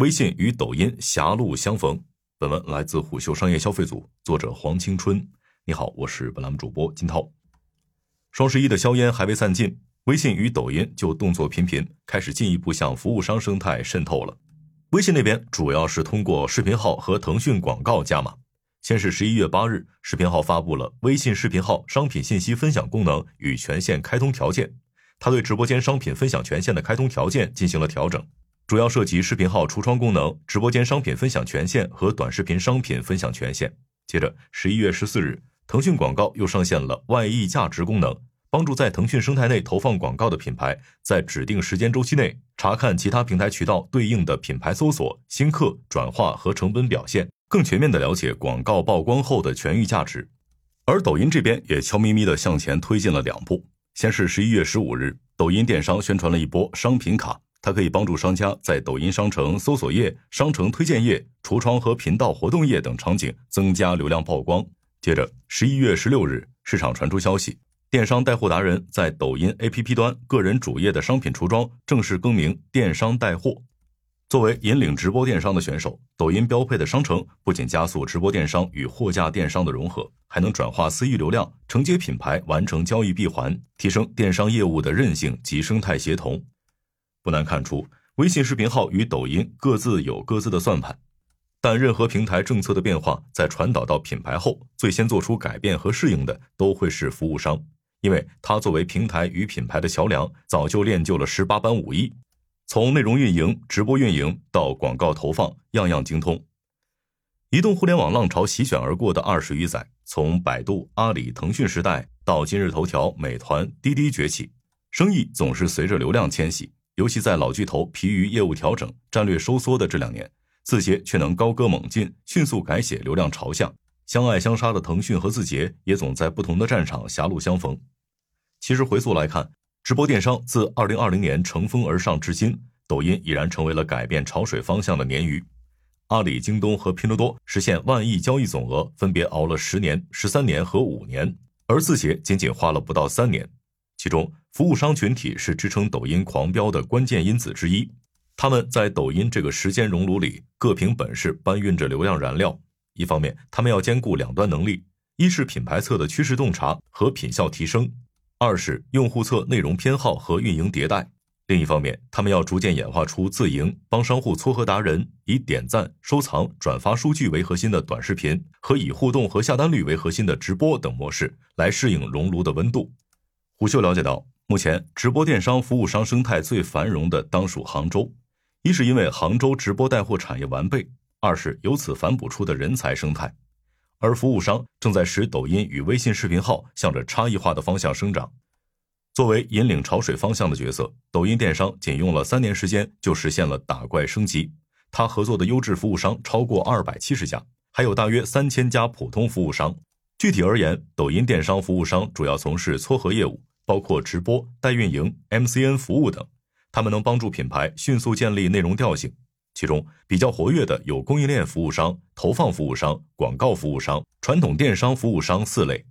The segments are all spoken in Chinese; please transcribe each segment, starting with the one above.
微信与抖音狭路相逢。本文来自虎嗅商业消费组，作者黄青春。你好，我是本栏目主播金涛。双十一的硝烟还未散尽，微信与抖音就动作频频，开始进一步向服务商生态渗透了。微信那边主要是通过视频号和腾讯广告加码。先是十一月八日，视频号发布了微信视频号商品信息分享功能与权限开通条件，它对直播间商品分享权限的开通条件进行了调整。主要涉及视频号橱窗功能、直播间商品分享权限和短视频商品分享权限。接着，十一月十四日，腾讯广告又上线了外溢价值功能，帮助在腾讯生态内投放广告的品牌，在指定时间周期内查看其他平台渠道对应的品牌搜索、新客、转化和成本表现，更全面的了解广告曝光后的权益价值。而抖音这边也悄咪咪的向前推进了两步，先是十一月十五日，抖音电商宣传了一波商品卡。它可以帮助商家在抖音商城搜索页、商城推荐页、橱窗和频道活动页等场景增加流量曝光。接着，十一月十六日，市场传出消息，电商带货达人在抖音 APP 端个人主页的商品橱窗正式更名“电商带货”。作为引领直播电商的选手，抖音标配的商城不仅加速直播电商与货架电商的融合，还能转化私域流量，承接品牌完成交易闭环，提升电商业务的韧性及生态协同。不难看出，微信视频号与抖音各自有各自的算盘，但任何平台政策的变化在传导到品牌后，最先做出改变和适应的都会是服务商，因为它作为平台与品牌的桥梁，早就练就了十八般武艺，从内容运营、直播运营到广告投放，样样精通。移动互联网浪潮席卷而过的二十余载，从百度、阿里、腾讯时代到今日头条、美团、滴滴崛起，生意总是随着流量迁徙。尤其在老巨头疲于业务调整、战略收缩的这两年，字节却能高歌猛进，迅速改写流量朝向。相爱相杀的腾讯和字节也总在不同的战场狭路相逢。其实回溯来看，直播电商自2020年乘风而上至今，抖音已然成为了改变潮水方向的鲶鱼。阿里、京东和拼多多实现万亿交易总额，分别熬了十年、十三年和五年，而字节仅仅花了不到三年。其中，服务商群体是支撑抖音狂飙的关键因子之一。他们在抖音这个时间熔炉里各凭本事搬运着流量燃料。一方面，他们要兼顾两端能力：一是品牌侧的趋势洞察和品效提升；二是用户侧内容偏好和运营迭代。另一方面，他们要逐渐演化出自营、帮商户撮合达人、以点赞、收藏、转发数据为核心的短视频和以互动和下单率为核心的直播等模式，来适应熔炉的温度。虎嗅了解到，目前直播电商服务商生态最繁荣的当属杭州，一是因为杭州直播带货产业完备，二是由此反哺出的人才生态，而服务商正在使抖音与微信视频号向着差异化的方向生长。作为引领潮水方向的角色，抖音电商仅用了三年时间就实现了打怪升级，他合作的优质服务商超过二百七十家，还有大约三千家普通服务商。具体而言，抖音电商服务商主要从事撮合业务。包括直播、代运营、MCN 服务等，他们能帮助品牌迅速建立内容调性。其中比较活跃的有供应链服务商、投放服务商、广告服务商、传统电商服务商四类。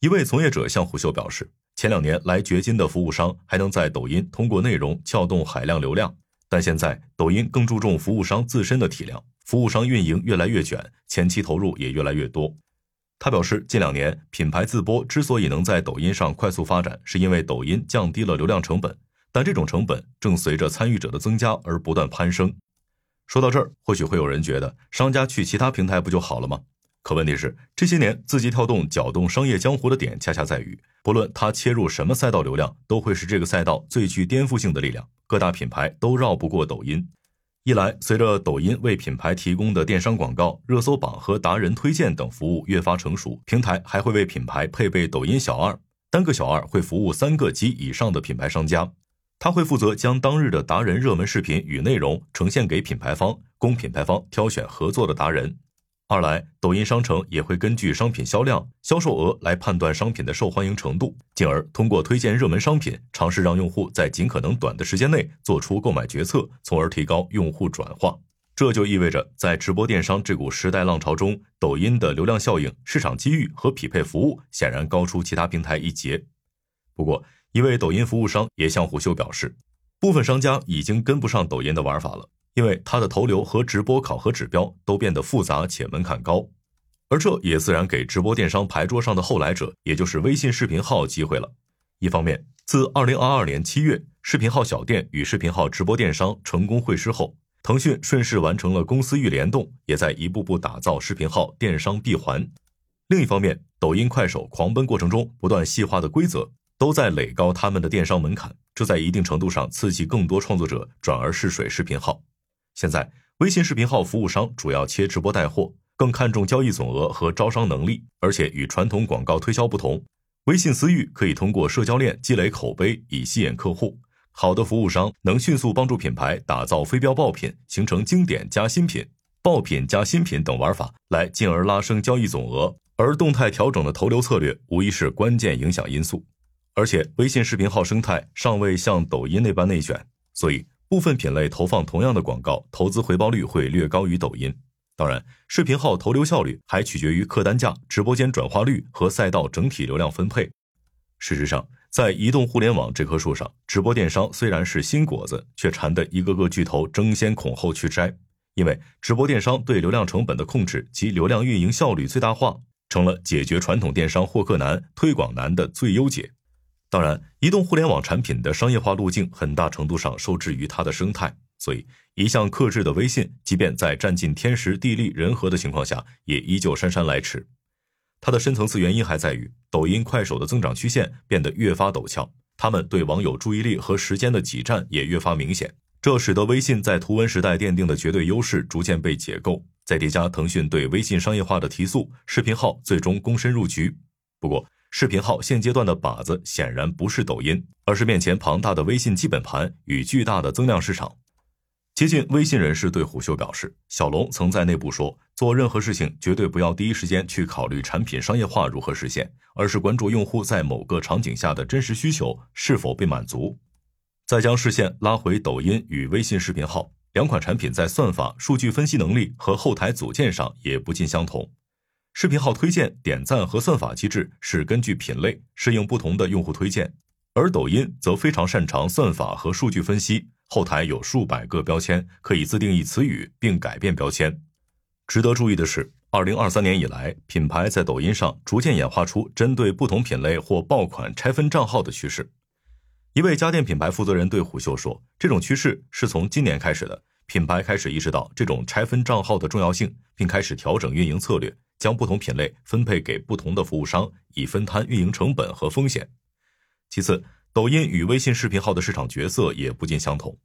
一位从业者向虎嗅表示，前两年来掘金的服务商还能在抖音通过内容撬动海量流量，但现在抖音更注重服务商自身的体量，服务商运营越来越卷，前期投入也越来越多。他表示，近两年品牌自播之所以能在抖音上快速发展，是因为抖音降低了流量成本，但这种成本正随着参与者的增加而不断攀升。说到这儿，或许会有人觉得，商家去其他平台不就好了吗？可问题是，这些年字节跳动搅动商业江湖的点，恰恰在于，不论它切入什么赛道，流量都会是这个赛道最具颠覆性的力量，各大品牌都绕不过抖音。一来，随着抖音为品牌提供的电商广告、热搜榜和达人推荐等服务越发成熟，平台还会为品牌配备抖音小二，单个小二会服务三个及以上的品牌商家，他会负责将当日的达人热门视频与内容呈现给品牌方，供品牌方挑选合作的达人。二来，抖音商城也会根据商品销量、销售额来判断商品的受欢迎程度，进而通过推荐热门商品，尝试让用户在尽可能短的时间内做出购买决策，从而提高用户转化。这就意味着，在直播电商这股时代浪潮中，抖音的流量效应、市场机遇和匹配服务显然高出其他平台一截。不过，一位抖音服务商也向虎嗅表示，部分商家已经跟不上抖音的玩法了。因为它的投流和直播考核指标都变得复杂且门槛高，而这也自然给直播电商牌桌上的后来者，也就是微信视频号机会了。一方面，自二零二二年七月，视频号小店与视频号直播电商成功会师后，腾讯顺势完成了公司域联动，也在一步步打造视频号电商闭环。另一方面，抖音、快手狂奔过程中不断细化的规则，都在垒高他们的电商门槛，这在一定程度上刺激更多创作者转而试水视频号。现在，微信视频号服务商主要切直播带货，更看重交易总额和招商能力。而且与传统广告推销不同，微信私域可以通过社交链积累口碑，以吸引客户。好的服务商能迅速帮助品牌打造非标爆品，形成经典加新品、爆品加新品等玩法，来进而拉升交易总额。而动态调整的投流策略，无疑是关键影响因素。而且，微信视频号生态尚未像抖音那般内卷，所以。部分品类投放同样的广告，投资回报率会略高于抖音。当然，视频号投流效率还取决于客单价、直播间转化率和赛道整体流量分配。事实上，在移动互联网这棵树上，直播电商虽然是新果子，却馋得一个个巨头争先恐后去摘。因为直播电商对流量成本的控制及流量运营效率最大化，成了解决传统电商获客难、推广难的最优解。当然，移动互联网产品的商业化路径很大程度上受制于它的生态，所以一向克制的微信，即便在占尽天时地利人和的情况下，也依旧姗姗来迟。它的深层次原因还在于抖音、快手的增长曲线变得越发陡峭，他们对网友注意力和时间的挤占也越发明显，这使得微信在图文时代奠定的绝对优势逐渐被解构。再叠加腾讯对微信商业化的提速，视频号最终躬身入局。不过，视频号现阶段的靶子显然不是抖音，而是面前庞大的微信基本盘与巨大的增量市场。接近微信人士对虎嗅表示，小龙曾在内部说，做任何事情绝对不要第一时间去考虑产品商业化如何实现，而是关注用户在某个场景下的真实需求是否被满足。再将视线拉回抖音与微信视频号两款产品，在算法、数据分析能力和后台组件上也不尽相同。视频号推荐、点赞和算法机制是根据品类适应不同的用户推荐，而抖音则非常擅长算法和数据分析，后台有数百个标签，可以自定义词语并改变标签。值得注意的是，二零二三年以来，品牌在抖音上逐渐演化出针对不同品类或爆款拆分账号的趋势。一位家电品牌负责人对虎嗅说：“这种趋势是从今年开始的，品牌开始意识到这种拆分账号的重要性，并开始调整运营策略。”将不同品类分配给不同的服务商，以分摊运营成本和风险。其次，抖音与微信视频号的市场角色也不尽相同。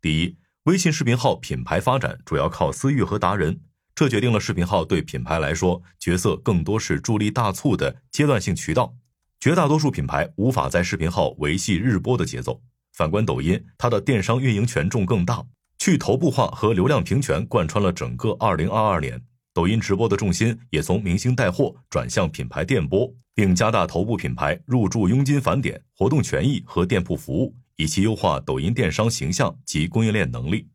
第一，微信视频号品牌发展主要靠私域和达人，这决定了视频号对品牌来说角色更多是助力大促的阶段性渠道。绝大多数品牌无法在视频号维系日播的节奏。反观抖音，它的电商运营权重更大，去头部化和流量平权贯穿了整个2022年。抖音直播的重心也从明星带货转向品牌电播，并加大头部品牌入驻佣金返点、活动权益和店铺服务，以期优化抖音电商形象及供应链能力。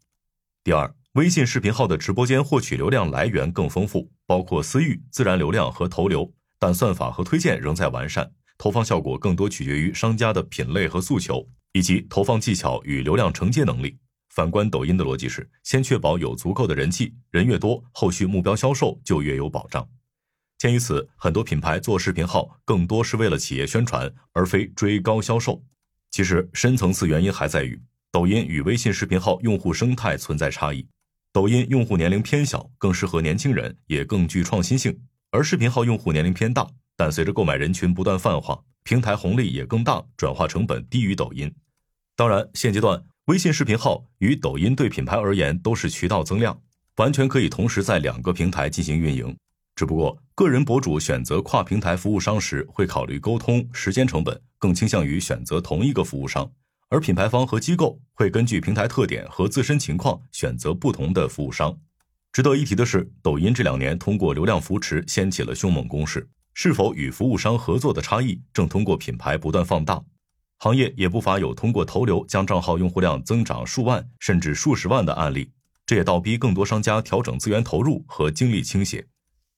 第二，微信视频号的直播间获取流量来源更丰富，包括私域、自然流量和投流，但算法和推荐仍在完善，投放效果更多取决于商家的品类和诉求，以及投放技巧与流量承接能力。反观抖音的逻辑是，先确保有足够的人气，人越多，后续目标销售就越有保障。鉴于此，很多品牌做视频号更多是为了企业宣传，而非追高销售。其实深层次原因还在于，抖音与微信视频号用户生态存在差异。抖音用户年龄偏小，更适合年轻人，也更具创新性；而视频号用户年龄偏大，但随着购买人群不断泛化，平台红利也更大，转化成本低于抖音。当然，现阶段。微信视频号与抖音对品牌而言都是渠道增量，完全可以同时在两个平台进行运营。只不过，个人博主选择跨平台服务商时，会考虑沟通时间成本，更倾向于选择同一个服务商；而品牌方和机构会根据平台特点和自身情况选择不同的服务商。值得一提的是，抖音这两年通过流量扶持掀起了凶猛攻势，是否与服务商合作的差异正通过品牌不断放大。行业也不乏有通过投流将账号用户量增长数万甚至数十万的案例，这也倒逼更多商家调整资源投入和精力倾斜。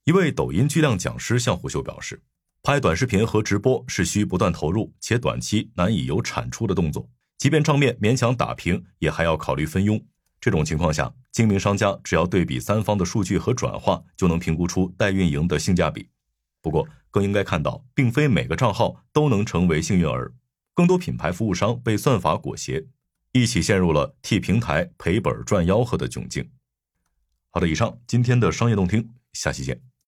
一位抖音巨量讲师向虎嗅表示，拍短视频和直播是需不断投入且短期难以有产出的动作，即便账面勉强打平，也还要考虑分佣。这种情况下，精明商家只要对比三方的数据和转化，就能评估出代运营的性价比。不过，更应该看到，并非每个账号都能成为幸运儿，更多品牌服务商被算法裹挟，一起陷入了替平台赔本赚吆喝的窘境。好的，以上今天的商业动听，下期见。